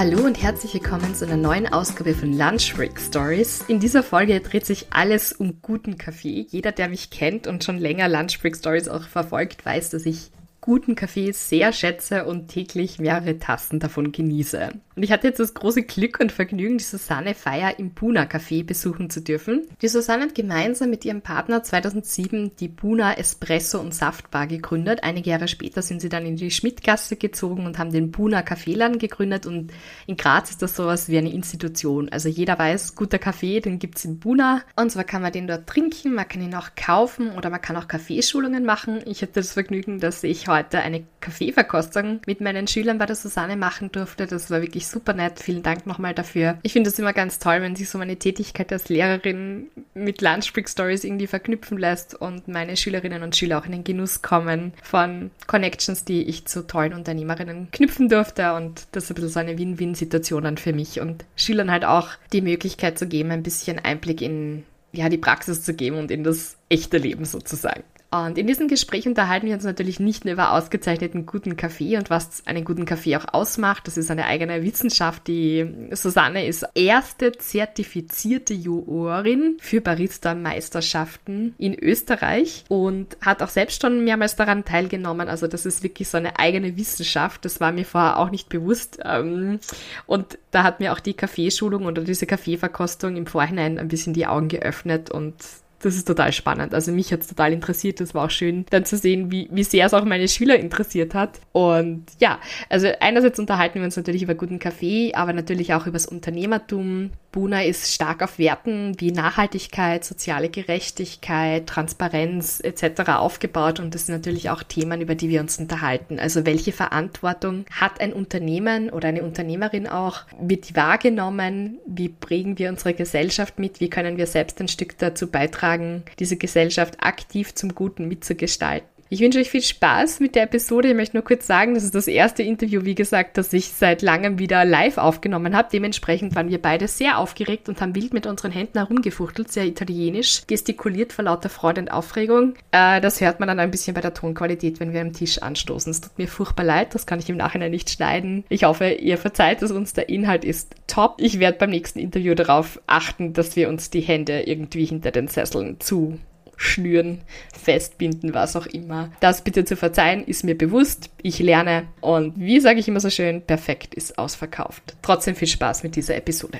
Hallo und herzlich willkommen zu einer neuen Ausgabe von Lunch Break Stories. In dieser Folge dreht sich alles um guten Kaffee. Jeder, der mich kennt und schon länger Lunch Break Stories auch verfolgt, weiß, dass ich guten Kaffee sehr schätze und täglich mehrere Tassen davon genieße. Und ich hatte jetzt das große Glück und Vergnügen, die Susanne Feier im Buna Café besuchen zu dürfen. Die Susanne hat gemeinsam mit ihrem Partner 2007 die Buna Espresso und Saftbar gegründet. Einige Jahre später sind sie dann in die Schmidtgasse gezogen und haben den Buna Kaffeeladen gegründet und in Graz ist das sowas wie eine Institution. Also jeder weiß, guter Kaffee, den gibt's in Buna und zwar kann man den dort trinken, man kann ihn auch kaufen oder man kann auch Kaffeeschulungen machen. Ich hatte das Vergnügen, dass ich heute eine Kaffeeverkostung mit meinen Schülern bei der Susanne machen durfte. Das war wirklich super nett. Vielen Dank nochmal dafür. Ich finde es immer ganz toll, wenn sich so meine Tätigkeit als Lehrerin mit Lunchbreak Stories irgendwie verknüpfen lässt und meine Schülerinnen und Schüler auch in den Genuss kommen von Connections, die ich zu tollen Unternehmerinnen knüpfen durfte. Und das ist ein bisschen so eine Win-Win-Situation dann für mich und Schülern halt auch die Möglichkeit zu geben, ein bisschen Einblick in ja, die Praxis zu geben und in das echte Leben sozusagen. Und in diesem Gespräch unterhalten wir uns natürlich nicht nur über ausgezeichneten guten Kaffee und was einen guten Kaffee auch ausmacht. Das ist eine eigene Wissenschaft. Die Susanne ist erste zertifizierte Jurorin für Barista-Meisterschaften in Österreich und hat auch selbst schon mehrmals daran teilgenommen. Also das ist wirklich so eine eigene Wissenschaft. Das war mir vorher auch nicht bewusst. Ähm, und da hat mir auch die Kaffeeschulung oder diese Kaffeeverkostung im Vorhinein ein bisschen die Augen geöffnet und das ist total spannend. Also mich hat es total interessiert. Das war auch schön, dann zu sehen, wie, wie sehr es auch meine Schüler interessiert hat. Und ja, also einerseits unterhalten wir uns natürlich über guten Kaffee, aber natürlich auch über das Unternehmertum. Buna ist stark auf Werten wie Nachhaltigkeit, soziale Gerechtigkeit, Transparenz etc. aufgebaut und das sind natürlich auch Themen, über die wir uns unterhalten. Also welche Verantwortung hat ein Unternehmen oder eine Unternehmerin auch? Wird die wahrgenommen? Wie prägen wir unsere Gesellschaft mit? Wie können wir selbst ein Stück dazu beitragen? Beitragen, diese Gesellschaft aktiv zum Guten mitzugestalten. Ich wünsche euch viel Spaß mit der Episode. Ich möchte nur kurz sagen, das ist das erste Interview, wie gesagt, das ich seit langem wieder live aufgenommen habe. Dementsprechend waren wir beide sehr aufgeregt und haben wild mit unseren Händen herumgefuchtelt, sehr italienisch, gestikuliert vor lauter Freude und Aufregung. Äh, das hört man dann ein bisschen bei der Tonqualität, wenn wir am Tisch anstoßen. Es tut mir furchtbar leid, das kann ich im Nachhinein nicht schneiden. Ich hoffe, ihr verzeiht es uns, der Inhalt ist top. Ich werde beim nächsten Interview darauf achten, dass wir uns die Hände irgendwie hinter den Sesseln zu schnüren, festbinden, was auch immer. Das bitte zu verzeihen, ist mir bewusst. Ich lerne und wie sage ich immer so schön, perfekt ist ausverkauft. Trotzdem viel Spaß mit dieser Episode.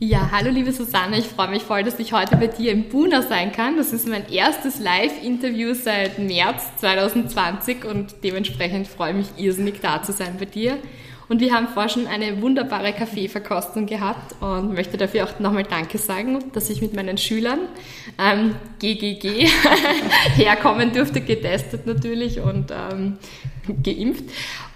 Ja, hallo liebe Susanne, ich freue mich voll, dass ich heute bei dir im Buna sein kann. Das ist mein erstes Live-Interview seit März 2020 und dementsprechend freue ich mich irrsinnig da zu sein bei dir. Und wir haben vorher schon eine wunderbare Kaffeeverkostung gehabt und möchte dafür auch nochmal Danke sagen, dass ich mit meinen Schülern ähm, GGG herkommen durfte, getestet natürlich und ähm, geimpft.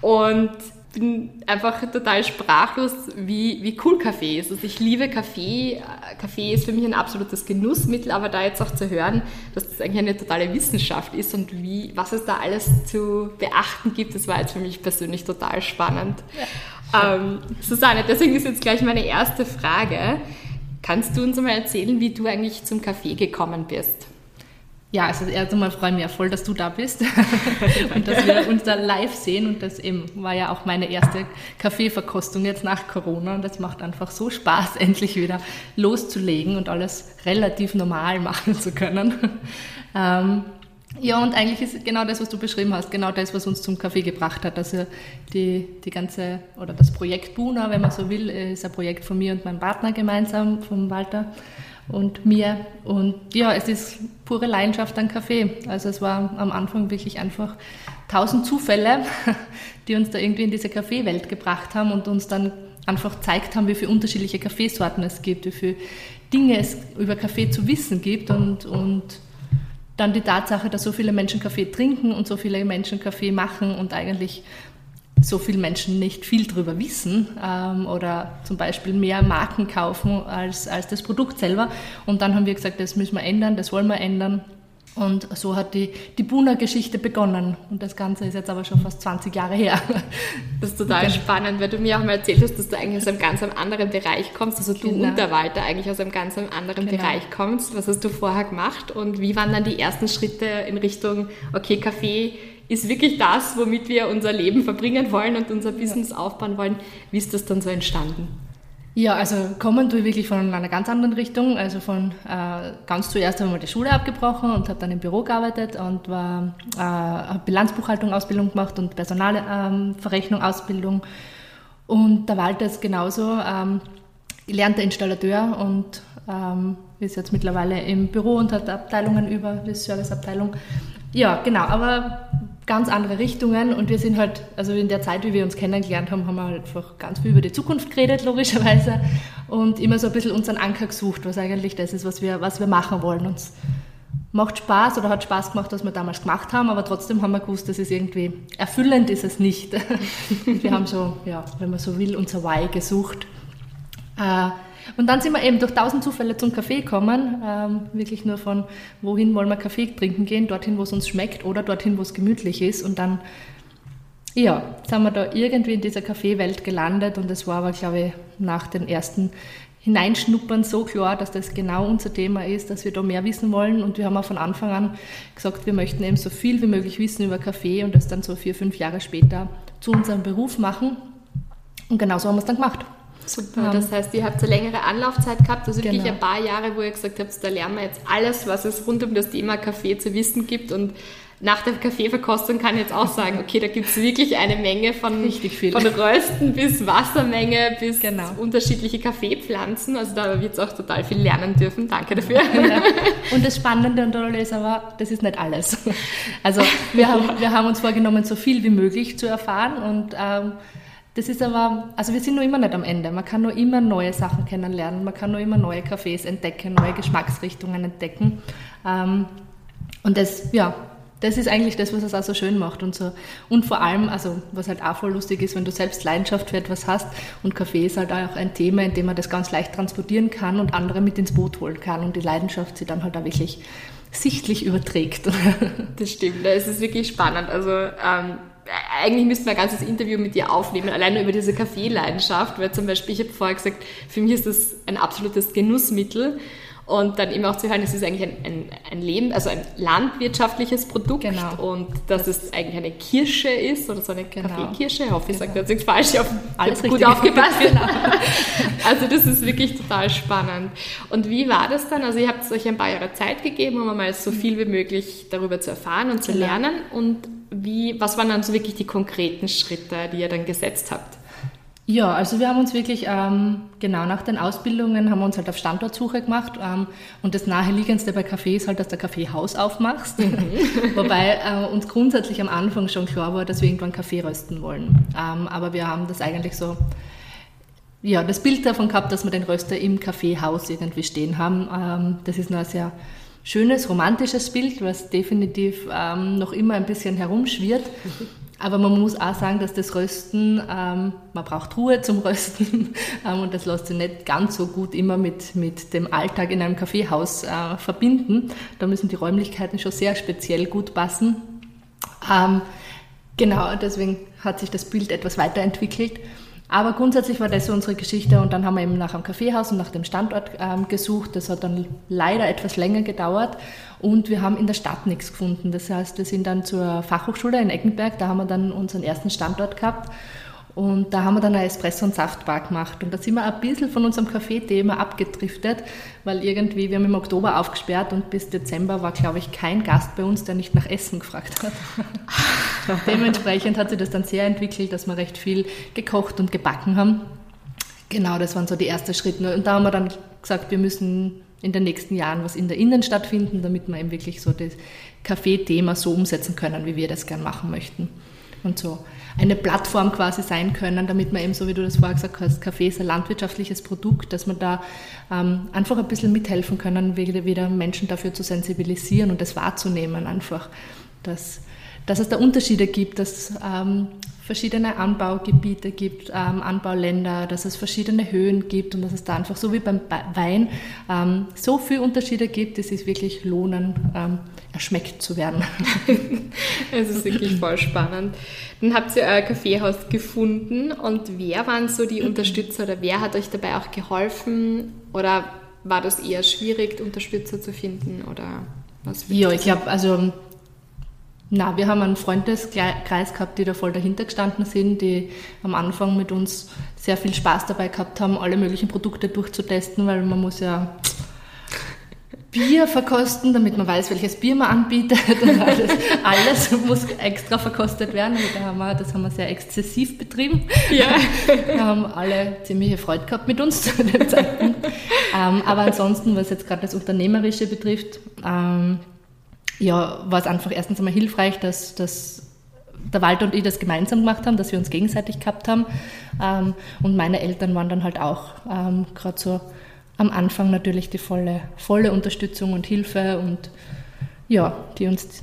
Und bin einfach total sprachlos, wie, wie cool Kaffee ist. Also ich liebe Kaffee. Kaffee ist für mich ein absolutes Genussmittel, aber da jetzt auch zu hören, dass das eigentlich eine totale Wissenschaft ist und wie, was es da alles zu beachten gibt, das war jetzt für mich persönlich total spannend. Ja. Ähm, Susanne, deswegen ist jetzt gleich meine erste Frage. Kannst du uns mal erzählen, wie du eigentlich zum Kaffee gekommen bist? Ja, also erst einmal freue ich mich ja voll, dass du da bist und dass wir uns da live sehen. Und das eben war ja auch meine erste Kaffeeverkostung jetzt nach Corona. Und das macht einfach so Spaß, endlich wieder loszulegen und alles relativ normal machen zu können. Ähm, ja, und eigentlich ist genau das, was du beschrieben hast, genau das, was uns zum Kaffee gebracht hat. Also die, die ganze, oder das Projekt Buna, wenn man so will, ist ein Projekt von mir und meinem Partner gemeinsam, von Walter und mir. Und ja, es ist pure Leidenschaft an Kaffee. Also es war am Anfang wirklich einfach tausend Zufälle, die uns da irgendwie in diese Kaffeewelt gebracht haben und uns dann einfach gezeigt haben, wie viele unterschiedliche Kaffeesorten es gibt, wie viele Dinge es über Kaffee zu wissen gibt und, und dann die Tatsache, dass so viele Menschen Kaffee trinken und so viele Menschen Kaffee machen und eigentlich so viele Menschen nicht viel darüber wissen ähm, oder zum Beispiel mehr Marken kaufen als, als das Produkt selber. Und dann haben wir gesagt, das müssen wir ändern, das wollen wir ändern. Und so hat die, die Buna-Geschichte begonnen. Und das Ganze ist jetzt aber schon fast 20 Jahre her. Das ist total spannend, weil du mir auch mal erzählt hast, dass du eigentlich aus einem ganz anderen Bereich kommst. Also du genau. und der Walter eigentlich aus einem ganz anderen genau. Bereich kommst. Was hast du vorher gemacht? Und wie waren dann die ersten Schritte in Richtung, okay, Kaffee ist wirklich das, womit wir unser Leben verbringen wollen und unser Business aufbauen wollen. Wie ist das dann so entstanden? Ja, also kommen tue ich wirklich von einer ganz anderen Richtung. Also von äh, ganz zuerst habe ich mal die Schule abgebrochen und habe dann im Büro gearbeitet und war äh, habe Bilanzbuchhaltung Ausbildung gemacht und Personalverrechnung ähm, Ausbildung. Und der Walter ist genauso ähm, gelernter Installateur und ähm, ist jetzt mittlerweile im Büro und hat Abteilungen über die Serviceabteilung. Ja, genau, aber ganz andere Richtungen und wir sind halt, also in der Zeit, wie wir uns kennengelernt haben, haben wir halt einfach ganz viel über die Zukunft geredet, logischerweise, und immer so ein bisschen unseren Anker gesucht, was eigentlich das ist, was wir, was wir machen wollen. Uns macht Spaß oder hat Spaß gemacht, was wir damals gemacht haben, aber trotzdem haben wir gewusst, dass es irgendwie erfüllend ist es nicht. wir haben so, ja, wenn man so will, unser Why gesucht. Äh, und dann sind wir eben durch tausend Zufälle zum Kaffee gekommen, ähm, wirklich nur von wohin wollen wir Kaffee trinken gehen, dorthin, wo es uns schmeckt oder dorthin, wo es gemütlich ist. Und dann, ja, sind wir da irgendwie in dieser Kaffeewelt gelandet und es war aber, glaube ich, nach den ersten Hineinschnuppern so klar, dass das genau unser Thema ist, dass wir da mehr wissen wollen. Und wir haben auch von Anfang an gesagt, wir möchten eben so viel wie möglich wissen über Kaffee und das dann so vier, fünf Jahre später zu unserem Beruf machen. Und genau so haben wir es dann gemacht. Super, das heißt, ihr habt eine längere Anlaufzeit gehabt, also wirklich genau. ein paar Jahre, wo ihr gesagt habt, da lernen wir jetzt alles, was es rund um das Thema Kaffee zu wissen gibt und nach der Kaffeeverkostung kann ich jetzt auch sagen, okay, da gibt es wirklich eine Menge von, von Rösten bis Wassermenge bis genau. unterschiedliche Kaffeepflanzen. Also da wird es auch total viel lernen dürfen. Danke dafür. Ja. Und das Spannende an Tolle ist aber, das ist nicht alles. Also wir haben, wir haben uns vorgenommen, so viel wie möglich zu erfahren und ähm, das ist aber, also wir sind noch immer nicht am Ende. Man kann nur immer neue Sachen kennenlernen, man kann nur immer neue Cafés entdecken, neue Geschmacksrichtungen entdecken. Ähm, und das, ja, das ist eigentlich das, was es auch so schön macht und so. Und vor allem, also was halt auch voll lustig ist, wenn du selbst Leidenschaft für etwas hast und Kaffee ist halt auch ein Thema, in dem man das ganz leicht transportieren kann und andere mit ins Boot holen kann und die Leidenschaft sie dann halt auch wirklich sichtlich überträgt. Das stimmt, es ist wirklich spannend. Also ähm, eigentlich müssten wir ein ganzes Interview mit dir aufnehmen, alleine über diese Kaffeeleidenschaft, weil zum Beispiel, ich habe vorher gesagt, für mich ist das ein absolutes Genussmittel. Und dann eben auch zu hören, es ist eigentlich ein, ein, ein Leben, also ein landwirtschaftliches Produkt genau. und dass das es eigentlich eine Kirsche ist oder so eine genau. Kaffeekirsche. Ich hoffe, ich genau. sage jetzt nichts falsch, ich habe alles gut aufgepasst. genau. Also das ist wirklich total spannend. Und wie war das dann? Also ihr habt euch ein paar Jahre Zeit gegeben, um mal so viel wie möglich darüber zu erfahren und zu genau. lernen. Und wie, was waren dann so wirklich die konkreten Schritte, die ihr dann gesetzt habt? Ja, also wir haben uns wirklich, ähm, genau nach den Ausbildungen haben wir uns halt auf Standortsuche gemacht ähm, und das naheliegendste bei Kaffee ist halt, dass du Kaffeehaus aufmachst, mhm. wobei äh, uns grundsätzlich am Anfang schon klar war, dass wir irgendwann Kaffee rösten wollen. Ähm, aber wir haben das eigentlich so, ja, das Bild davon gehabt, dass wir den Röster im Kaffeehaus irgendwie stehen haben. Ähm, das ist nur ein sehr schönes, romantisches Bild, was definitiv ähm, noch immer ein bisschen herumschwirrt. Aber man muss auch sagen, dass das Rösten, ähm, man braucht Ruhe zum Rösten ähm, und das lässt sich nicht ganz so gut immer mit, mit dem Alltag in einem Kaffeehaus äh, verbinden. Da müssen die Räumlichkeiten schon sehr speziell gut passen. Ähm, genau, deswegen hat sich das Bild etwas weiterentwickelt. Aber grundsätzlich war das so unsere Geschichte und dann haben wir eben nach einem Kaffeehaus und nach dem Standort ähm, gesucht. Das hat dann leider etwas länger gedauert und wir haben in der Stadt nichts gefunden. Das heißt, wir sind dann zur Fachhochschule in Eckenberg, da haben wir dann unseren ersten Standort gehabt und da haben wir dann ein Espresso- und Saftbar gemacht. Und da sind wir ein bisschen von unserem Kaffee-Thema abgedriftet, weil irgendwie, wir haben im Oktober aufgesperrt und bis Dezember war, glaube ich, kein Gast bei uns, der nicht nach Essen gefragt hat. Dementsprechend hat sich das dann sehr entwickelt, dass wir recht viel gekocht und gebacken haben. Genau, das waren so die ersten Schritte. Und da haben wir dann gesagt, wir müssen in den nächsten Jahren was in der Innenstadt finden, damit wir eben wirklich so das Kaffee-Thema so umsetzen können, wie wir das gern machen möchten. Und so eine Plattform quasi sein können, damit man eben, so wie du das vorher gesagt hast, Kaffee ist ein landwirtschaftliches Produkt, dass man da ähm, einfach ein bisschen mithelfen können, wieder, Menschen dafür zu sensibilisieren und das wahrzunehmen einfach, dass, dass es da Unterschiede gibt, dass ähm, verschiedene Anbaugebiete gibt, ähm, Anbauländer, dass es verschiedene Höhen gibt und dass es da einfach so wie beim Wein ähm, so viele Unterschiede gibt, dass es wirklich lohnen, ähm, erschmeckt zu werden. Es ist wirklich voll spannend. Dann habt ihr euer Kaffeehaus gefunden und wer waren so die Unterstützer oder wer hat euch dabei auch geholfen oder war das eher schwierig, Unterstützer zu finden oder was? Ja, ich glaube, also na, wir haben einen Freundeskreis gehabt, die da voll dahinter gestanden sind, die am Anfang mit uns sehr viel Spaß dabei gehabt haben, alle möglichen Produkte durchzutesten, weil man muss ja Bier verkosten, damit man weiß, welches Bier man anbietet. Alles, alles muss extra verkostet werden. Da haben wir, das haben wir sehr exzessiv betrieben. Ja. Wir haben alle ziemliche Freude gehabt mit uns zu dem Zeitpunkt. Ähm, aber ansonsten, was jetzt gerade das Unternehmerische betrifft, ähm, ja, war es einfach erstens einmal hilfreich, dass, dass der Walter und ich das gemeinsam gemacht haben, dass wir uns gegenseitig gehabt haben. Ähm, und meine Eltern waren dann halt auch ähm, gerade so am Anfang natürlich die volle, volle Unterstützung und Hilfe und ja, die uns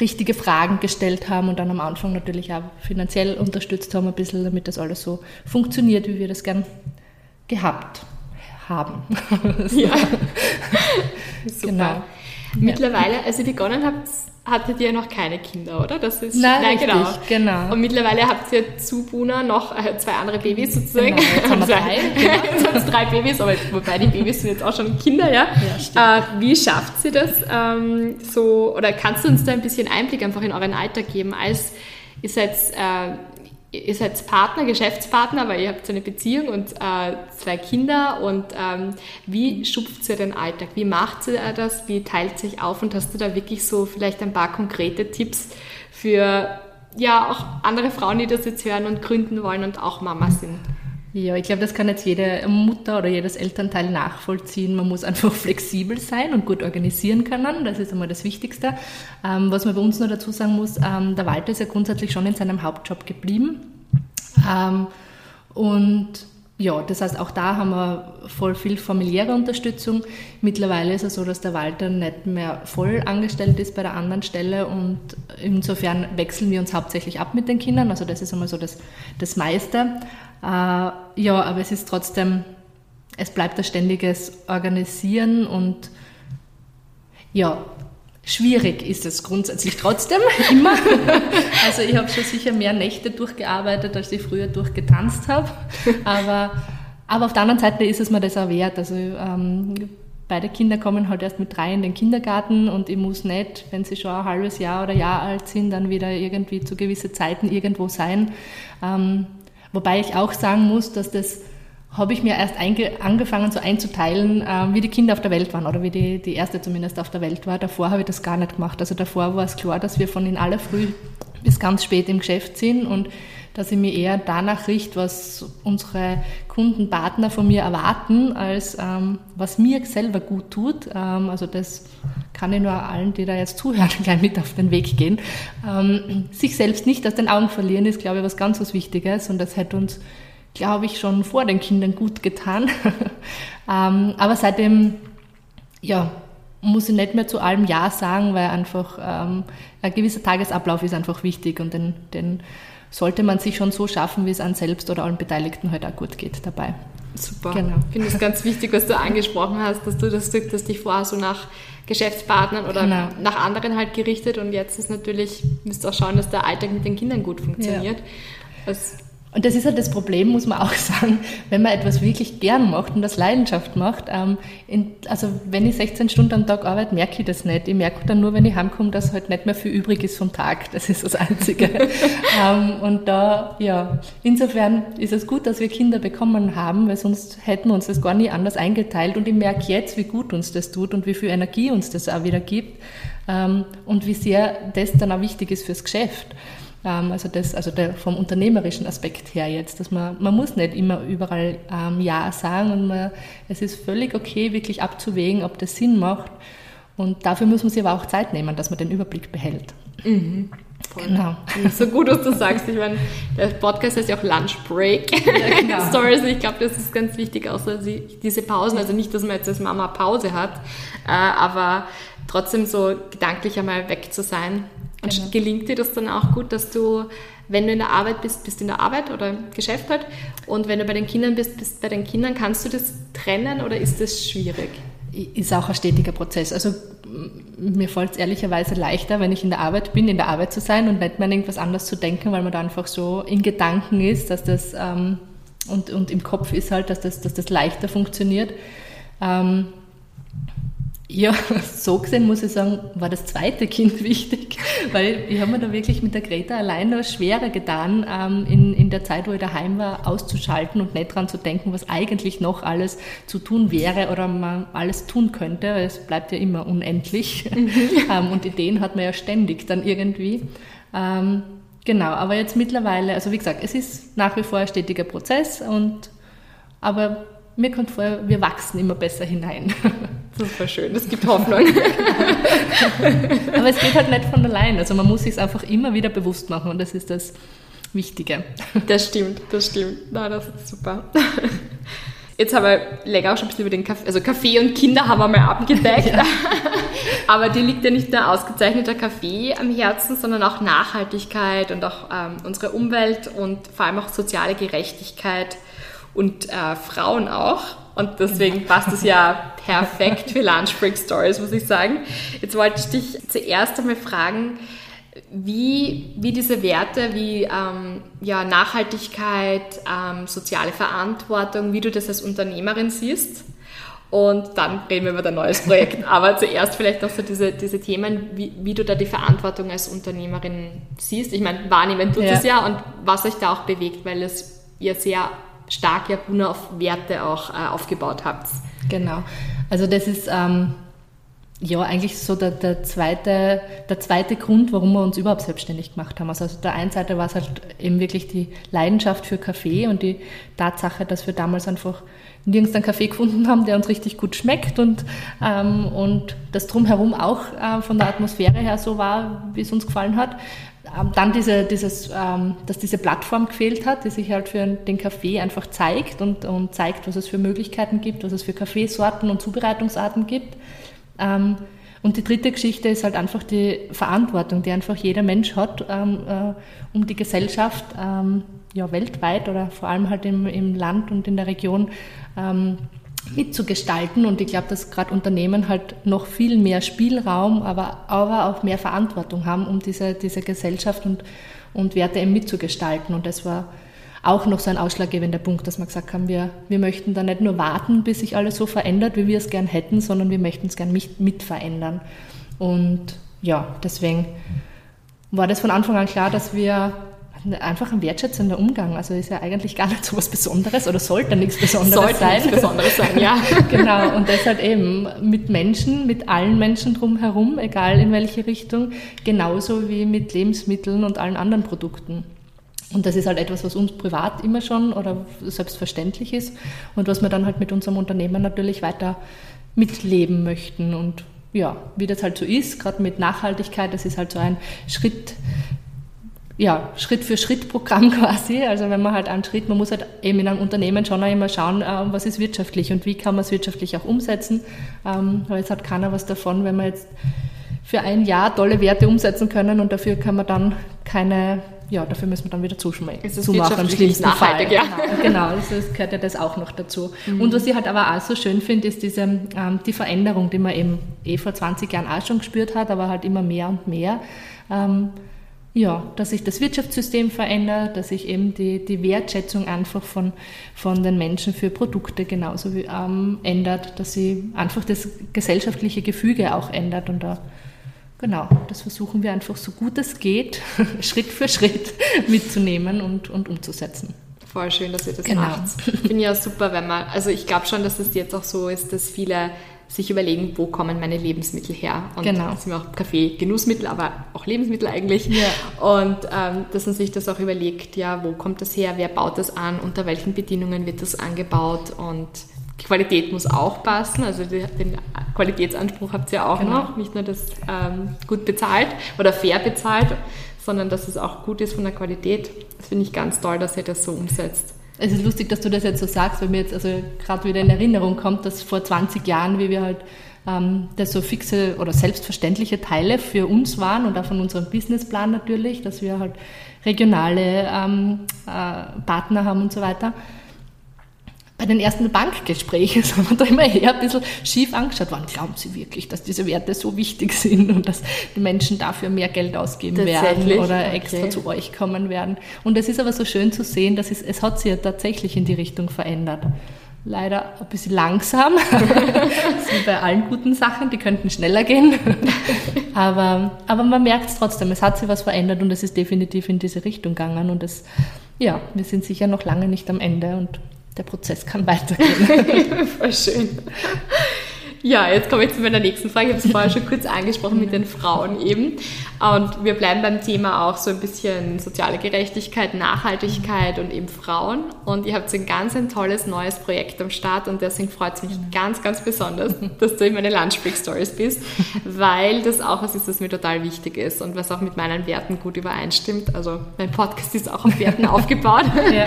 richtige Fragen gestellt haben und dann am Anfang natürlich auch finanziell unterstützt haben, ein bisschen, damit das alles so funktioniert, wie wir das gern gehabt haben. ja. Genau. Mittlerweile, als ihr begonnen habt, hattet ihr noch keine Kinder, oder? Das ist nein, nein richtig, genau. genau. Und mittlerweile habt ihr zu Buna noch äh, zwei andere Babys sozusagen. Genau, jetzt haben wir drei. jetzt haben drei Babys, aber wobei die Babys sind jetzt auch schon Kinder, ja. ja äh, wie schafft sie das ähm, so? Oder kannst du uns da ein bisschen Einblick einfach in euren Alltag geben? Als ihr seid äh, ihr seid Partner, Geschäftspartner, weil ihr habt so eine Beziehung und äh, zwei Kinder und ähm, wie schupft ihr den Alltag? Wie macht ihr das? Wie teilt sich auf? Und hast du da wirklich so vielleicht ein paar konkrete Tipps für ja auch andere Frauen, die das jetzt hören und gründen wollen und auch Mama sind? Ja, ich glaube, das kann jetzt jede Mutter oder jedes Elternteil nachvollziehen. Man muss einfach flexibel sein und gut organisieren können. Das ist einmal das Wichtigste. Ähm, was man bei uns noch dazu sagen muss, ähm, der Walter ist ja grundsätzlich schon in seinem Hauptjob geblieben. Ähm, und ja, das heißt, auch da haben wir voll viel familiäre Unterstützung. Mittlerweile ist es so, dass der Walter nicht mehr voll angestellt ist bei der anderen Stelle und insofern wechseln wir uns hauptsächlich ab mit den Kindern. Also das ist einmal so das, das meiste. Äh, ja, aber es ist trotzdem, es bleibt ein ständiges Organisieren und ja, Schwierig ist es grundsätzlich trotzdem immer. Also ich habe schon sicher mehr Nächte durchgearbeitet, als ich früher durchgetanzt habe. Aber, aber auf der anderen Seite ist es mir das auch wert. Also ähm, beide Kinder kommen halt erst mit drei in den Kindergarten und ich muss nicht, wenn sie schon ein halbes Jahr oder Jahr alt sind, dann wieder irgendwie zu gewissen Zeiten irgendwo sein. Ähm, wobei ich auch sagen muss, dass das habe ich mir erst angefangen so einzuteilen, äh, wie die Kinder auf der Welt waren oder wie die, die erste zumindest auf der Welt war. Davor habe ich das gar nicht gemacht. Also davor war es klar, dass wir von in aller Früh bis ganz spät im Geschäft sind und dass ich mir eher danach richte, was unsere Kunden, Partner von mir erwarten, als ähm, was mir selber gut tut. Ähm, also das kann ich nur allen, die da jetzt zuhören, gleich mit auf den Weg gehen. Ähm, sich selbst nicht aus den Augen verlieren ist, glaube ich, was ganz was Wichtiges und das hätte uns glaube ich, schon vor den Kindern gut getan. ähm, aber seitdem, ja, muss ich nicht mehr zu allem Ja sagen, weil einfach ähm, ein gewisser Tagesablauf ist einfach wichtig und den, den sollte man sich schon so schaffen, wie es an selbst oder allen Beteiligten halt auch gut geht dabei. Super. Genau. Ich finde es ganz wichtig, was du angesprochen hast, dass du das Stück, dass dich vorher so nach Geschäftspartnern oder genau. nach anderen halt gerichtet und jetzt ist natürlich, müsst ihr auch schauen, dass der Alltag mit den Kindern gut funktioniert. Ja. Und das ist halt das Problem, muss man auch sagen, wenn man etwas wirklich gern macht und das Leidenschaft macht. Ähm, in, also wenn ich 16 Stunden am Tag arbeite, merke ich das nicht. Ich merke dann nur, wenn ich heimkomme, dass halt nicht mehr viel übrig ist vom Tag. Das ist das Einzige. ähm, und da, ja, insofern ist es gut, dass wir Kinder bekommen haben, weil sonst hätten wir uns das gar nie anders eingeteilt. Und ich merke jetzt, wie gut uns das tut und wie viel Energie uns das auch wieder gibt ähm, und wie sehr das dann auch wichtig ist fürs Geschäft. Ähm, also das, also der, vom unternehmerischen Aspekt her jetzt, dass man, man muss nicht immer überall ähm, Ja sagen und man, es ist völlig okay, wirklich abzuwägen, ob das Sinn macht. Und dafür muss man sich aber auch Zeit nehmen, dass man den Überblick behält. Mhm. Genau. So gut, was du sagst. Ich meine, der Podcast heißt ja auch Lunch Break ja, genau. Stories. Ich glaube, das ist ganz wichtig, außer diese Pausen. Also nicht, dass man jetzt als Mama Pause hat, äh, aber trotzdem so gedanklich einmal weg zu sein. Und genau. gelingt dir das dann auch gut, dass du, wenn du in der Arbeit bist, bist in der Arbeit oder Geschäft halt. Und wenn du bei den Kindern bist, bist bei den Kindern. Kannst du das trennen oder ist das schwierig? Ist auch ein stetiger Prozess. Also mir fällt es ehrlicherweise leichter, wenn ich in der Arbeit bin, in der Arbeit zu sein und nicht mehr an irgendwas anderes zu denken, weil man da einfach so in Gedanken ist, dass das ähm, und, und im Kopf ist halt, dass das, dass das leichter funktioniert. Ähm, ja, so gesehen muss ich sagen, war das zweite Kind wichtig, weil ich habe mir da wirklich mit der Greta allein noch schwerer getan, ähm, in, in der Zeit, wo ich daheim war, auszuschalten und nicht dran zu denken, was eigentlich noch alles zu tun wäre oder man alles tun könnte. Es bleibt ja immer unendlich mhm. und Ideen hat man ja ständig dann irgendwie. Ähm, genau, aber jetzt mittlerweile, also wie gesagt, es ist nach wie vor ein stetiger Prozess und aber mir kommt vor, wir wachsen immer besser hinein. Super schön, das gibt Hoffnung. Aber es geht halt nicht von allein. Also man muss sich es einfach immer wieder bewusst machen und das ist das Wichtige. Das stimmt, das stimmt. Na, das ist super. Jetzt haben wir länger auch schon ein bisschen über den Kaffee, also Kaffee und Kinder haben wir mal abgedeckt. Ja. Aber dir liegt ja nicht nur ausgezeichneter Kaffee am Herzen, sondern auch Nachhaltigkeit und auch ähm, unsere Umwelt und vor allem auch soziale Gerechtigkeit und äh, Frauen auch. Und deswegen genau. passt es ja perfekt für Lunch Break Stories, muss ich sagen. Jetzt wollte ich dich zuerst einmal fragen, wie, wie diese Werte wie ähm, ja, Nachhaltigkeit, ähm, soziale Verantwortung, wie du das als Unternehmerin siehst. Und dann reden wir über dein neues Projekt. Aber zuerst vielleicht noch so diese, diese Themen, wie, wie du da die Verantwortung als Unternehmerin siehst. Ich meine, wahrnehmen tut es ja. ja und was euch da auch bewegt, weil es ja sehr stark ja nur auf Werte auch äh, aufgebaut habt. Genau. Also das ist ähm, ja eigentlich so der, der, zweite, der zweite Grund, warum wir uns überhaupt selbstständig gemacht haben. Also auf der einen Seite war es halt eben wirklich die Leidenschaft für Kaffee und die Tatsache, dass wir damals einfach nirgends einen Kaffee gefunden haben, der uns richtig gut schmeckt und, ähm, und das drumherum auch äh, von der Atmosphäre her so war, wie es uns gefallen hat. Ähm, dann diese, dieses, ähm, dass diese Plattform gefehlt hat, die sich halt für den Kaffee einfach zeigt und, und zeigt, was es für Möglichkeiten gibt, was es für Kaffeesorten und Zubereitungsarten gibt. Ähm, und die dritte Geschichte ist halt einfach die Verantwortung, die einfach jeder Mensch hat, ähm, äh, um die Gesellschaft ähm, ja, weltweit oder vor allem halt im, im Land und in der Region ähm, mitzugestalten. Und ich glaube, dass gerade Unternehmen halt noch viel mehr Spielraum, aber, aber auch mehr Verantwortung haben, um diese, diese Gesellschaft und, und Werte eben mitzugestalten. Und das war auch noch so ein ausschlaggebender Punkt, dass wir gesagt haben, wir, wir möchten da nicht nur warten, bis sich alles so verändert, wie wir es gern hätten, sondern wir möchten es gern mit, mit. Und ja, deswegen war das von Anfang an klar, dass wir einfach ein wertschätzender Umgang. Also ist ja eigentlich gar nicht so was Besonderes oder sollte nichts Besonderes sollte sein. Nichts Besonderes sein, ja. genau. Und deshalb eben mit Menschen, mit allen Menschen drumherum, egal in welche Richtung, genauso wie mit Lebensmitteln und allen anderen Produkten. Und das ist halt etwas, was uns privat immer schon oder selbstverständlich ist und was wir dann halt mit unserem Unternehmen natürlich weiter mitleben möchten. Und ja, wie das halt so ist, gerade mit Nachhaltigkeit, das ist halt so ein Schritt, ja, Schritt für Schritt Programm quasi. Also wenn man halt einen Schritt, man muss halt eben in einem Unternehmen schon auch immer schauen, äh, was ist wirtschaftlich und wie kann man es wirtschaftlich auch umsetzen. Ähm, weil jetzt hat keiner was davon, wenn man jetzt für ein Jahr tolle Werte umsetzen können und dafür kann man dann keine, ja, dafür müssen wir dann wieder zuschmeißen. Es ist zumachen im schlimmsten Fall. Ja. Genau, genau das, das gehört ja das auch noch dazu. Mhm. Und was ich halt aber auch so schön finde, ist diese, ähm, die Veränderung, die man eben eh vor 20 Jahren auch schon gespürt hat, aber halt immer mehr und mehr. Ähm, ja, dass sich das Wirtschaftssystem verändert, dass sich eben die, die Wertschätzung einfach von, von den Menschen für Produkte genauso wie, ähm, ändert, dass sie einfach das gesellschaftliche Gefüge auch ändert und da genau, das versuchen wir einfach so gut es geht, Schritt für Schritt mitzunehmen und, und umzusetzen. Voll schön, dass ihr das genau. macht. Ich finde ja super, wenn man, also ich glaube schon, dass es jetzt auch so ist, dass viele sich überlegen, wo kommen meine Lebensmittel her. Und genau. das sind auch Kaffee, Genussmittel, aber auch Lebensmittel eigentlich. Ja. Und ähm, dass man sich das auch überlegt, ja, wo kommt das her, wer baut das an, unter welchen Bedingungen wird das angebaut und die Qualität muss auch passen. Also den Qualitätsanspruch habt ihr auch genau. noch, nicht nur das ähm, gut bezahlt oder fair bezahlt, sondern dass es auch gut ist von der Qualität. Das finde ich ganz toll, dass ihr das so umsetzt. Es ist lustig, dass du das jetzt so sagst, weil mir jetzt also gerade wieder in Erinnerung kommt, dass vor 20 Jahren, wie wir halt ähm, das so fixe oder selbstverständliche Teile für uns waren und auch von unserem Businessplan natürlich, dass wir halt regionale ähm, äh, Partner haben und so weiter bei den ersten Bankgesprächen sind wir da immer eher ein bisschen schief angeschaut worden. Glauben Sie wirklich, dass diese Werte so wichtig sind und dass die Menschen dafür mehr Geld ausgeben werden oder okay. extra zu euch kommen werden? Und es ist aber so schön zu sehen, dass es, es hat sich ja tatsächlich in die Richtung verändert. Leider ein bisschen langsam, wie bei allen guten Sachen, die könnten schneller gehen. aber, aber man merkt es trotzdem, es hat sich was verändert und es ist definitiv in diese Richtung gegangen. Und es, ja, wir sind sicher noch lange nicht am Ende und der Prozess kann weitergehen. Voll schön. Ja, jetzt komme ich zu meiner nächsten Frage. Ich habe es vorher schon kurz angesprochen mit den Frauen eben. Und wir bleiben beim Thema auch so ein bisschen soziale Gerechtigkeit, Nachhaltigkeit und eben Frauen. Und ihr habt so ein ganz ein tolles neues Projekt am Start und deswegen freut es mich ganz, ganz besonders, dass du in meine Lunchbreak Stories bist, weil das auch was ist, was mir total wichtig ist und was auch mit meinen Werten gut übereinstimmt. Also mein Podcast ist auch auf Werten aufgebaut. Ja.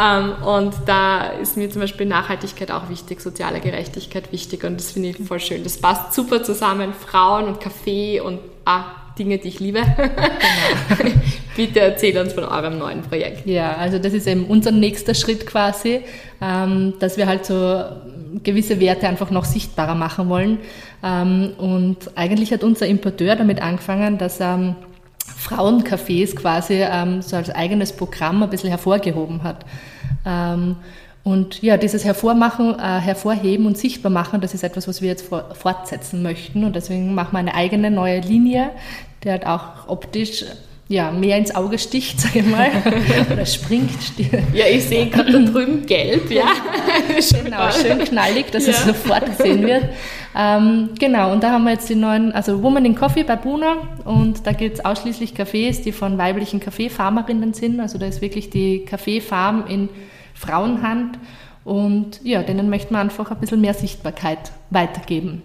Ähm, und da ist mir zum Beispiel Nachhaltigkeit auch wichtig, soziale Gerechtigkeit wichtig und das finde ich voll schön. Das passt super zusammen, Frauen und Kaffee und ah, Dinge, die ich liebe. Genau. Bitte erzähl uns von eurem neuen Projekt. Ja, also das ist eben unser nächster Schritt quasi, ähm, dass wir halt so gewisse Werte einfach noch sichtbarer machen wollen. Ähm, und eigentlich hat unser Importeur damit angefangen, dass er ähm, Frauencafés quasi so als eigenes Programm ein bisschen hervorgehoben hat. Und ja, dieses Hervormachen, äh, Hervorheben und sichtbar machen, das ist etwas, was wir jetzt fortsetzen möchten. Und deswegen machen wir eine eigene neue Linie, die halt auch optisch ja, mehr ins Auge sticht, sage ich mal. Oder springt. Ja, ich sehe gerade da drüben gelb, ja. genau, schön knallig, dass ja. es sofort gesehen wird. Ähm, genau, und da haben wir jetzt die neuen, also Woman in Coffee bei Buna und da gibt es ausschließlich Cafés, die von weiblichen Kaffeefarmerinnen sind. Also da ist wirklich die Kaffeefarm in Frauenhand. Und ja, denen möchten wir einfach ein bisschen mehr Sichtbarkeit weitergeben.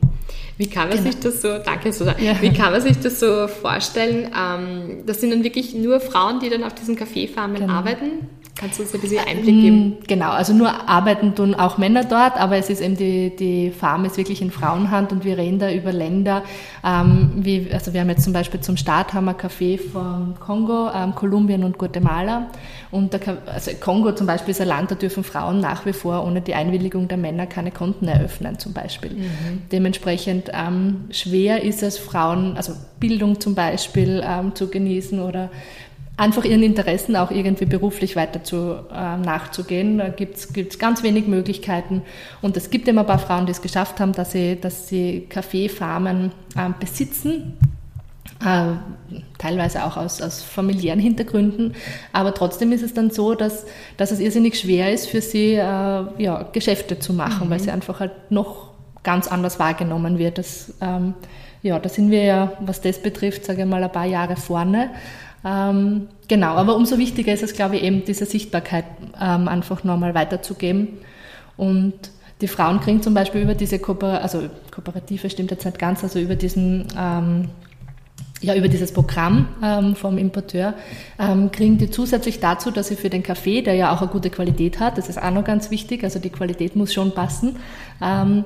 Wie kann man genau. sich das so, danke Susanne, ja. wie kann man sich das so vorstellen? Ähm, das sind dann wirklich nur Frauen, die dann auf diesen Kaffeefarmen genau. arbeiten? Kannst du uns ein bisschen Einblick geben? Genau, also nur arbeiten tun auch Männer dort, aber es ist eben die, die Farm ist wirklich in Frauenhand und wir reden da über Länder, ähm, wie, also wir haben jetzt zum Beispiel zum Start haben wir Kaffee von Kongo, ähm, Kolumbien und Guatemala und der, also Kongo zum Beispiel ist ein Land, da dürfen Frauen nach wie vor ohne die Einwilligung der Männer keine Konten eröffnen zum Beispiel. Mhm. Dementsprechend ähm, schwer ist es Frauen, also Bildung zum Beispiel ähm, zu genießen oder einfach ihren Interessen auch irgendwie beruflich weiter zu, äh, nachzugehen. Da gibt es ganz wenig Möglichkeiten. Und es gibt immer ein paar Frauen, die es geschafft haben, dass sie, dass sie Kaffeefarmen äh, besitzen. Äh, teilweise auch aus, aus familiären Hintergründen. Aber trotzdem ist es dann so, dass, dass es irrsinnig schwer ist für sie, äh, ja, Geschäfte zu machen, mhm. weil sie einfach halt noch ganz anders wahrgenommen wird. Das, ähm, ja, da sind wir ja, was das betrifft, sage ich mal, ein paar Jahre vorne. Ähm, genau, aber umso wichtiger ist es, glaube ich, eben diese Sichtbarkeit ähm, einfach nochmal weiterzugeben. Und die Frauen kriegen zum Beispiel über diese Kooper also Kooperative stimmt jetzt nicht ganz, also über diesen ähm, ja, über dieses Programm ähm, vom Importeur ähm, kriegen die zusätzlich dazu, dass sie für den Kaffee, der ja auch eine gute Qualität hat, das ist auch noch ganz wichtig, also die Qualität muss schon passen, ähm,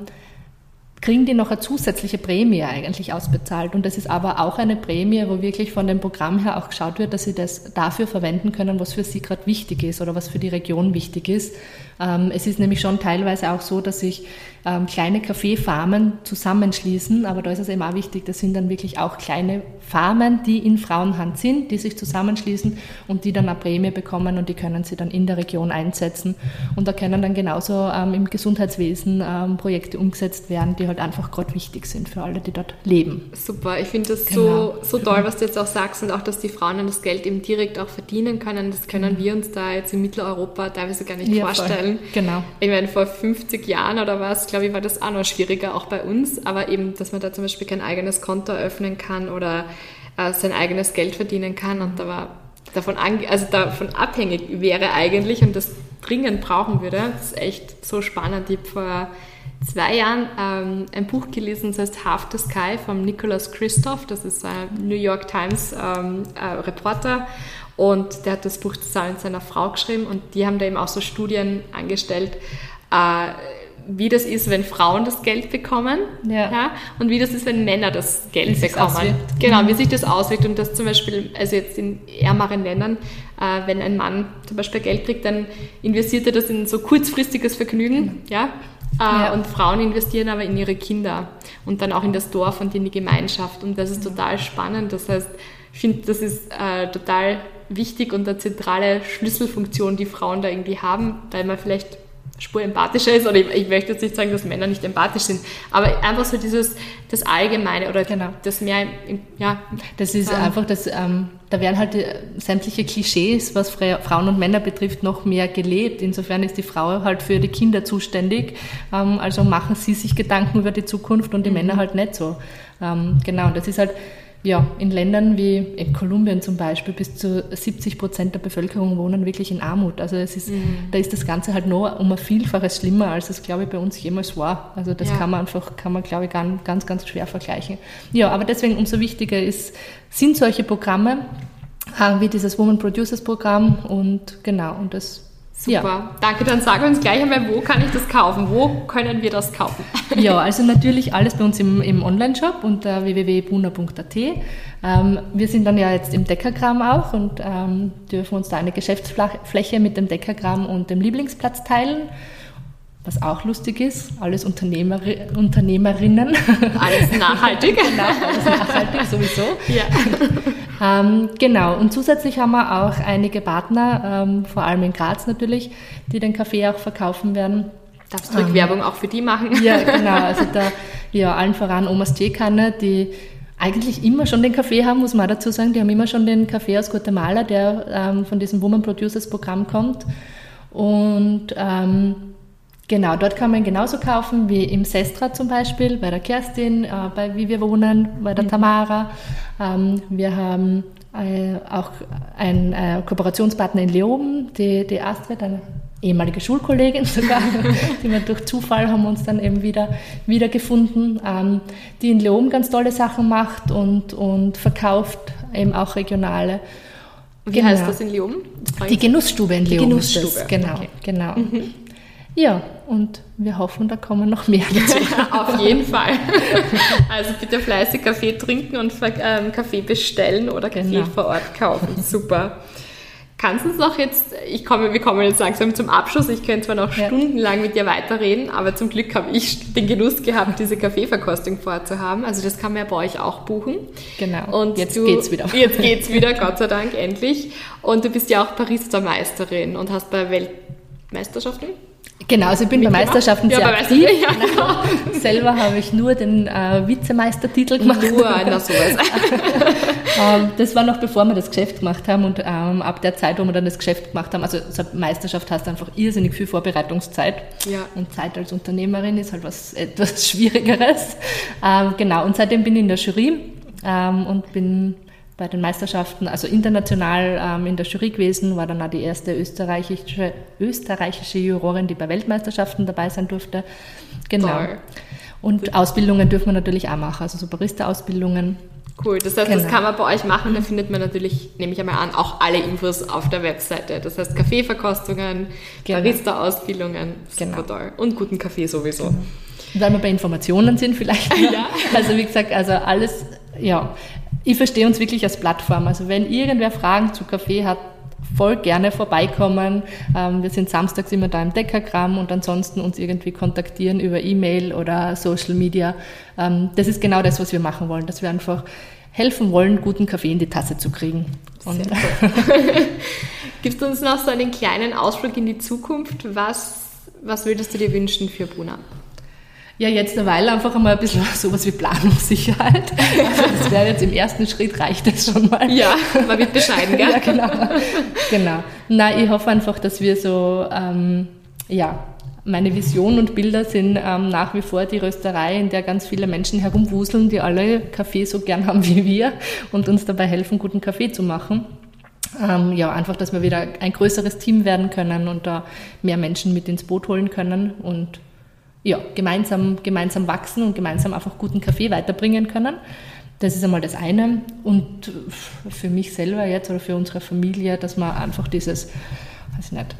kriegen die noch eine zusätzliche Prämie eigentlich ausbezahlt. Und das ist aber auch eine Prämie, wo wirklich von dem Programm her auch geschaut wird, dass sie das dafür verwenden können, was für sie gerade wichtig ist oder was für die Region wichtig ist. Ähm, es ist nämlich schon teilweise auch so, dass sich ähm, kleine Kaffeefarmen zusammenschließen, aber da ist es eben auch wichtig, das sind dann wirklich auch kleine Farmen, die in Frauenhand sind, die sich zusammenschließen und die dann eine Prämie bekommen und die können sie dann in der Region einsetzen. Und da können dann genauso ähm, im Gesundheitswesen Projekte umgesetzt werden, die halt halt einfach gerade wichtig sind für alle, die dort leben. Super, ich finde das genau. so, so toll, was du jetzt auch sagst und auch, dass die Frauen dann das Geld eben direkt auch verdienen können. Das können wir uns da jetzt in Mitteleuropa teilweise gar nicht ja, vorstellen. Voll. Genau. Ich meine, vor 50 Jahren oder was, glaube ich, war das auch noch schwieriger, auch bei uns. Aber eben, dass man da zum Beispiel kein eigenes Konto eröffnen kann oder äh, sein eigenes Geld verdienen kann und da war davon, also davon abhängig wäre eigentlich und das dringend brauchen würde. Das ist echt so spannend. Ich habe vor zwei Jahren ähm, ein Buch gelesen, das heißt Half the Sky von Nicholas Christoph. Das ist ein New York Times ähm, äh, Reporter und der hat das Buch zusammen mit seiner Frau geschrieben und die haben da eben auch so Studien angestellt, äh, wie das ist, wenn Frauen das Geld bekommen ja. ja. und wie das ist, wenn Männer das Geld wie bekommen. Genau, mhm. wie sich das auswirkt und das zum Beispiel, also jetzt in ärmeren Ländern, äh, wenn ein Mann zum Beispiel Geld kriegt, dann investiert er das in so kurzfristiges Vergnügen, mhm. ja, ja. Und Frauen investieren aber in ihre Kinder und dann auch in das Dorf und in die Gemeinschaft. Und das ist total spannend. Das heißt, ich finde, das ist äh, total wichtig und eine zentrale Schlüsselfunktion, die Frauen da irgendwie haben, weil man vielleicht Spur empathischer ist, oder ich, ich, möchte jetzt nicht sagen, dass Männer nicht empathisch sind, aber einfach so dieses, das Allgemeine oder genau. das mehr, ja. Das ist ähm, einfach, das, ähm, da werden halt äh, sämtliche Klischees, was Frauen und Männer betrifft, noch mehr gelebt. Insofern ist die Frau halt für die Kinder zuständig, ähm, also machen sie sich Gedanken über die Zukunft und die mhm. Männer halt nicht so. Ähm, genau, und das ist halt, ja, in Ländern wie in Kolumbien zum Beispiel bis zu 70 Prozent der Bevölkerung wohnen wirklich in Armut. Also es ist, mhm. da ist das Ganze halt nur um ein Vielfaches schlimmer, als es, glaube ich, bei uns jemals war. Also das ja. kann man einfach, kann man, glaube ich, ganz, ganz schwer vergleichen. Ja, aber deswegen umso wichtiger ist, sind solche Programme, äh, wie dieses Woman Producers Programm und genau, und das Super, ja. danke. Dann sag uns gleich einmal, wo kann ich das kaufen? Wo können wir das kaufen? Ja, also natürlich alles bei uns im, im Online-Shop unter www.buna.at. Ähm, wir sind dann ja jetzt im Deckergramm auch und ähm, dürfen uns da eine Geschäftsfläche mit dem Deckergramm und dem Lieblingsplatz teilen. Was auch lustig ist, alles Unternehmer, Unternehmerinnen. Alles nachhaltig. genau, alles nachhaltig sowieso. Ja. Ähm, genau, und zusätzlich haben wir auch einige Partner, ähm, vor allem in Graz natürlich, die den Kaffee auch verkaufen werden. Darfst du ähm, Werbung auch für die machen? Ja, genau. Also da, ja, allen voran Omas Teekanne, die eigentlich immer schon den Kaffee haben, muss man dazu sagen. Die haben immer schon den Kaffee aus Guatemala, der ähm, von diesem Woman Producers Programm kommt. Und ähm, Genau, dort kann man genauso kaufen wie im Sestra zum Beispiel, bei der Kerstin, äh, bei Wie wir wohnen, bei der mhm. Tamara. Ähm, wir haben äh, auch einen äh, Kooperationspartner in Leoben, die, die Astrid, eine ehemalige Schulkollegin sogar, die wir durch Zufall haben uns dann eben wieder, wieder gefunden, ähm, die in Leoben ganz tolle Sachen macht und, und verkauft, eben auch regionale. Wie genau. heißt das in Leoben? Die Genussstube in Leoben. Die Genussstube. Genau, okay. genau. Mhm. Ja, und wir hoffen, da kommen noch mehr dazu. Auf jeden Fall. Also bitte fleißig Kaffee trinken und ähm, Kaffee bestellen oder Kaffee genau. vor Ort kaufen. Super. Kannst du uns noch jetzt, ich komme, wir kommen jetzt langsam zum Abschluss, ich könnte zwar noch ja. stundenlang mit dir weiterreden, aber zum Glück habe ich den Genuss gehabt, diese Kaffeeverkostung vorzuhaben. Also das kann man ja bei euch auch buchen. Genau. Und jetzt du, geht's wieder. Jetzt geht's wieder, Gott sei Dank, endlich. Und du bist ja auch Barista-Meisterin und hast bei Weltmeisterschaften Genau, also ich bin bei Meisterschaften ja, sehr bei aktiv. Ja, genau. Selber habe ich nur den äh, Vizemeistertitel gemacht. Nur, na sowas. ähm, das war noch bevor wir das Geschäft gemacht haben und ähm, ab der Zeit, wo wir dann das Geschäft gemacht haben, also so Meisterschaft hast einfach irrsinnig viel Vorbereitungszeit. Ja. Und Zeit als Unternehmerin ist halt was etwas Schwierigeres. Ähm, genau, und seitdem bin ich in der Jury ähm, und bin bei den Meisterschaften, also international ähm, in der Jury gewesen, war dann auch die erste österreichische, österreichische Jurorin, die bei Weltmeisterschaften dabei sein durfte. Genau. Toll. Und Ausbildungen dürfen wir natürlich auch machen, also so Barista-Ausbildungen. Cool, das heißt, genau. das kann man bei euch machen, da findet man natürlich, nehme ich einmal an, auch alle Infos auf der Webseite. Das heißt Kaffeeverkostungen, genau. Barista-Ausbildungen, genau. toll. Und guten Kaffee sowieso. Genau. Weil wir bei Informationen sind vielleicht. ja. Also wie gesagt, also alles, ja, ich verstehe uns wirklich als Plattform. Also wenn irgendwer Fragen zu Kaffee hat, voll gerne vorbeikommen. Ähm, wir sind samstags immer da im Deckergramm und ansonsten uns irgendwie kontaktieren über E-Mail oder Social Media. Ähm, das ist genau das, was wir machen wollen, dass wir einfach helfen wollen, guten Kaffee in die Tasse zu kriegen. Gibst du uns noch so einen kleinen Ausflug in die Zukunft? Was, was würdest du dir wünschen für Bruna? Ja, jetzt eine Weile einfach einmal ein bisschen sowas wie Planungssicherheit. Also das wäre jetzt im ersten Schritt, reicht das schon mal. Ja, man wird bescheiden, gell? ja, genau. genau. Na, ich hoffe einfach, dass wir so, ähm, ja, meine Vision und Bilder sind ähm, nach wie vor die Rösterei, in der ganz viele Menschen herumwuseln, die alle Kaffee so gern haben wie wir und uns dabei helfen, guten Kaffee zu machen. Ähm, ja, einfach, dass wir wieder ein größeres Team werden können und da mehr Menschen mit ins Boot holen können und ja, gemeinsam, gemeinsam wachsen und gemeinsam einfach guten Kaffee weiterbringen können. Das ist einmal das eine. Und für mich selber jetzt oder für unsere Familie, dass man einfach dieses, weiß ich nicht,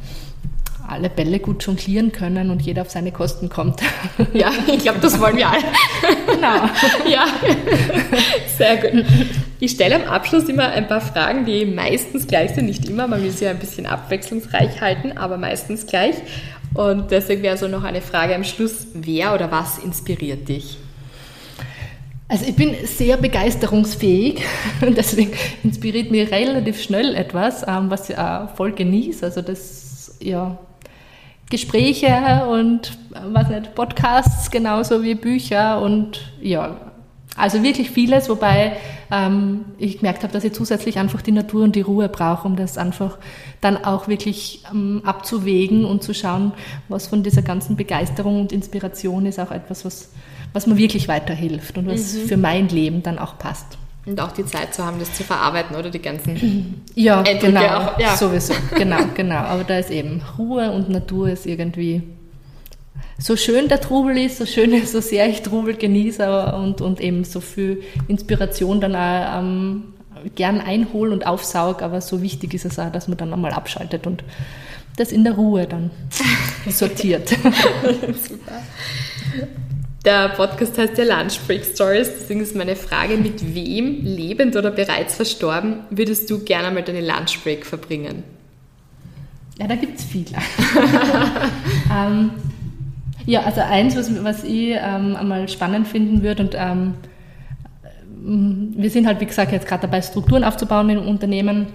alle Bälle gut jonglieren können und jeder auf seine Kosten kommt. Ja, ich glaube, das wollen wir alle. Genau. Ja, sehr gut. Ich stelle am Abschluss immer ein paar Fragen, die meistens gleich sind. Nicht immer, man will sie ja ein bisschen abwechslungsreich halten, aber meistens gleich. Und deswegen wäre so noch eine Frage am Schluss, wer oder was inspiriert dich? Also ich bin sehr begeisterungsfähig und deswegen inspiriert mich relativ schnell etwas, ähm, was ich auch voll genieße. Also das, ja, Gespräche und, was nicht, Podcasts genauso wie Bücher und ja, also wirklich vieles, wobei ähm, ich gemerkt habe, dass ich zusätzlich einfach die Natur und die Ruhe brauche, um das einfach dann auch wirklich ähm, abzuwägen und zu schauen, was von dieser ganzen Begeisterung und Inspiration ist auch etwas, was, was mir wirklich weiterhilft und was mhm. für mein Leben dann auch passt. Und auch die Zeit zu haben, das zu verarbeiten oder die ganzen ja, Eindrücke genau, auch. Ja, sowieso, genau, genau. Aber da ist eben Ruhe und Natur ist irgendwie so schön der Trubel ist, so schön so sehr ich Trubel genieße und, und eben so viel Inspiration dann auch ähm, gern einhole und aufsaug, aber so wichtig ist es auch, dass man dann einmal abschaltet und das in der Ruhe dann sortiert. Super. Der Podcast heißt ja Lunch Break Stories, deswegen ist meine Frage, mit wem, lebend oder bereits verstorben, würdest du gerne mal deine Lunch Break verbringen? Ja, da gibt es viele. ähm, ja, also eins, was, was ich ähm, einmal spannend finden würde und ähm, wir sind halt, wie gesagt, jetzt gerade dabei, Strukturen aufzubauen im Unternehmen.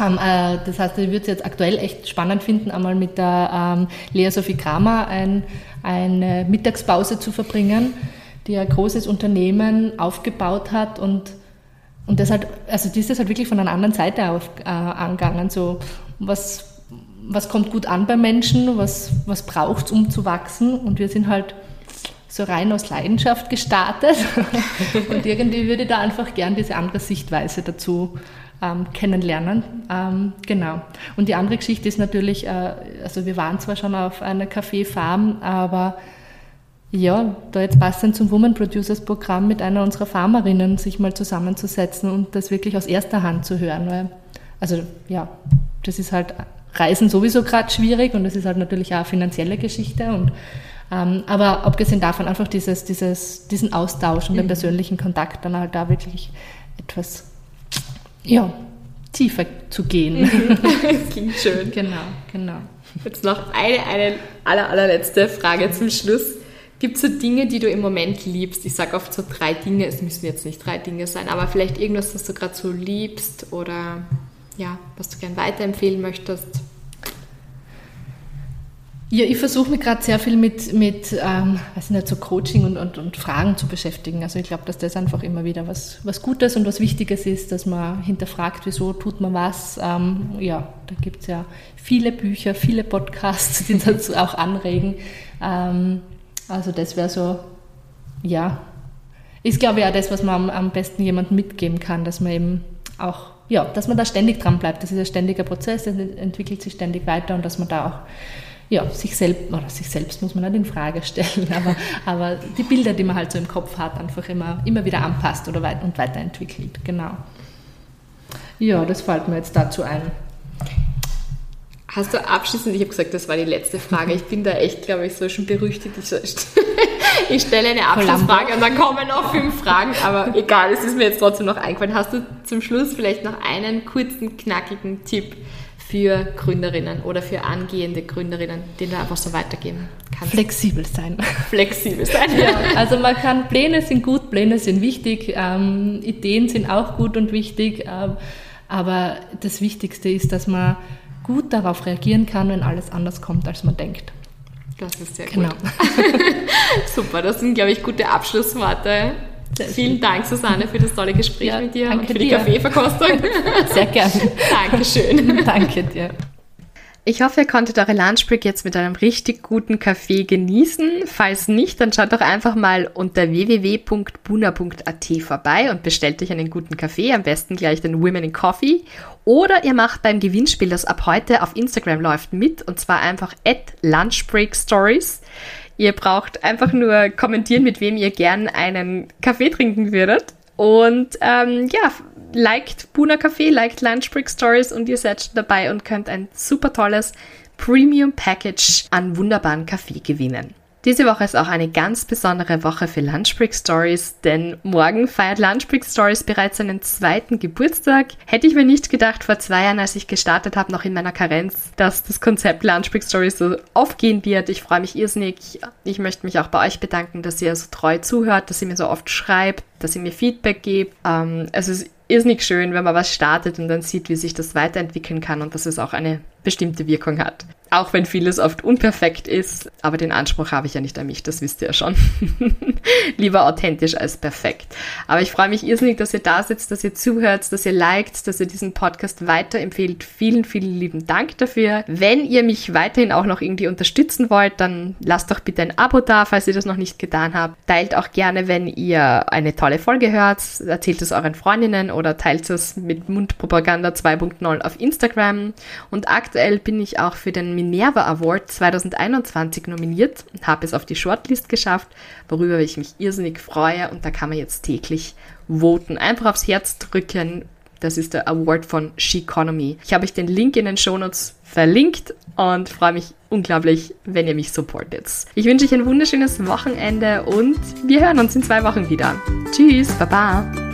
Ähm, äh, das heißt, ich würde es jetzt aktuell echt spannend finden, einmal mit der ähm, Lea Sophie Kramer ein, eine Mittagspause zu verbringen, die ein großes Unternehmen aufgebaut hat und und das halt, also die ist das halt wirklich von einer anderen Seite auf, äh, angegangen. So, was, was kommt gut an bei Menschen, was, was braucht es, um zu wachsen. Und wir sind halt so rein aus Leidenschaft gestartet. und irgendwie würde ich da einfach gern diese andere Sichtweise dazu ähm, kennenlernen. Ähm, genau. Und die andere Geschichte ist natürlich, äh, also wir waren zwar schon auf einer Kaffeefarm, aber ja, da jetzt passend zum Woman Producers Programm mit einer unserer Farmerinnen sich mal zusammenzusetzen und das wirklich aus erster Hand zu hören. Weil, also ja, das ist halt Reisen sowieso gerade schwierig und das ist halt natürlich auch eine finanzielle Geschichte. Und, ähm, aber abgesehen davon einfach dieses, dieses, diesen Austausch und mhm. den persönlichen Kontakt dann halt da wirklich etwas ja, tiefer zu gehen. Mhm. Klingt schön. Genau, genau. Jetzt noch eine, eine aller, allerletzte Frage zum Schluss. Gibt es so Dinge, die du im Moment liebst? Ich sage oft so drei Dinge, es müssen jetzt nicht drei Dinge sein, aber vielleicht irgendwas, das du gerade so liebst oder ja, was du gern weiterempfehlen möchtest? Ja, ich versuche mich gerade sehr viel mit, mit ähm, weiß nicht, so Coaching und, und, und Fragen zu beschäftigen. Also ich glaube, dass das einfach immer wieder was, was Gutes und was Wichtiges ist, dass man hinterfragt, wieso tut man was. Ähm, ja, da gibt es ja viele Bücher, viele Podcasts, die dazu auch anregen. Ähm, also das wäre so, ja, ist glaube ich auch das, was man am, am besten jemandem mitgeben kann, dass man eben auch ja, dass man da ständig dran bleibt. Das ist ein ständiger Prozess, das entwickelt sich ständig weiter und dass man da auch ja, sich selbst, oder sich selbst muss man nicht in Frage stellen, aber, aber die Bilder, die man halt so im Kopf hat, einfach immer, immer wieder anpasst oder weit und weiterentwickelt. Genau. Ja, das fällt mir jetzt dazu ein. Hast du abschließend, ich habe gesagt, das war die letzte Frage, ich bin da echt, glaube ich, so schon berüchtigt. Ich, ich stelle eine Abschlussfrage und dann kommen noch fünf Fragen, aber egal, es ist mir jetzt trotzdem noch eingefallen. Hast du zum Schluss vielleicht noch einen kurzen, knackigen Tipp für Gründerinnen oder für angehende Gründerinnen, den du einfach so weitergeben kannst? Flexibel sein. Flexibel sein. ja, also man kann, Pläne sind gut, Pläne sind wichtig, ähm, Ideen sind auch gut und wichtig, ähm, aber das Wichtigste ist, dass man gut darauf reagieren kann, wenn alles anders kommt, als man denkt. Das ist sehr genau. gut. Super, das sind, glaube ich, gute Abschlussworte. Sehr Vielen schön. Dank, Susanne, für das tolle Gespräch ja, mit dir und für dir. die Kaffeeverkostung. Sehr gerne. Dankeschön. Danke dir. Ich hoffe, ihr konntet eure Lunchbreak jetzt mit einem richtig guten Kaffee genießen. Falls nicht, dann schaut doch einfach mal unter www.buna.at vorbei und bestellt euch einen guten Kaffee, am besten gleich den Women in Coffee. Oder ihr macht beim Gewinnspiel, das ab heute auf Instagram läuft, mit und zwar einfach at Lunchbreak Ihr braucht einfach nur kommentieren, mit wem ihr gern einen Kaffee trinken würdet. Und ähm, ja, liked Buna Café, liked Lunch Break Stories und ihr seid schon dabei und könnt ein super tolles Premium Package an wunderbaren Kaffee gewinnen. Diese Woche ist auch eine ganz besondere Woche für Lunchbreak Stories, denn morgen feiert Lunchbreak Stories bereits seinen zweiten Geburtstag. Hätte ich mir nicht gedacht vor zwei Jahren, als ich gestartet habe, noch in meiner Karenz, dass das Konzept Lunchbreak Stories so aufgehen wird. Ich freue mich irrsinnig. Ich möchte mich auch bei euch bedanken, dass ihr so treu zuhört, dass ihr mir so oft schreibt, dass ihr mir Feedback gebt. Ähm, es ist irrsinnig schön, wenn man was startet und dann sieht, wie sich das weiterentwickeln kann und dass es auch eine bestimmte Wirkung hat. Auch wenn vieles oft unperfekt ist, aber den Anspruch habe ich ja nicht an mich, das wisst ihr ja schon. Lieber authentisch als perfekt. Aber ich freue mich irrsinnig, dass ihr da sitzt, dass ihr zuhört, dass ihr liked, dass ihr diesen Podcast weiterempfehlt. Vielen, vielen lieben Dank dafür. Wenn ihr mich weiterhin auch noch irgendwie unterstützen wollt, dann lasst doch bitte ein Abo da, falls ihr das noch nicht getan habt. Teilt auch gerne, wenn ihr eine tolle Folge hört, erzählt es euren Freundinnen oder teilt es mit Mundpropaganda 2.0 auf Instagram. Und aktuell bin ich auch für den Minerva Award 2021 nominiert und habe es auf die Shortlist geschafft, worüber ich mich irrsinnig freue und da kann man jetzt täglich voten. Einfach aufs Herz drücken. Das ist der Award von Sheconomy. Ich habe euch den Link in den Shownotes verlinkt und freue mich unglaublich, wenn ihr mich supportet. Ich wünsche euch ein wunderschönes Wochenende und wir hören uns in zwei Wochen wieder. Tschüss, baba.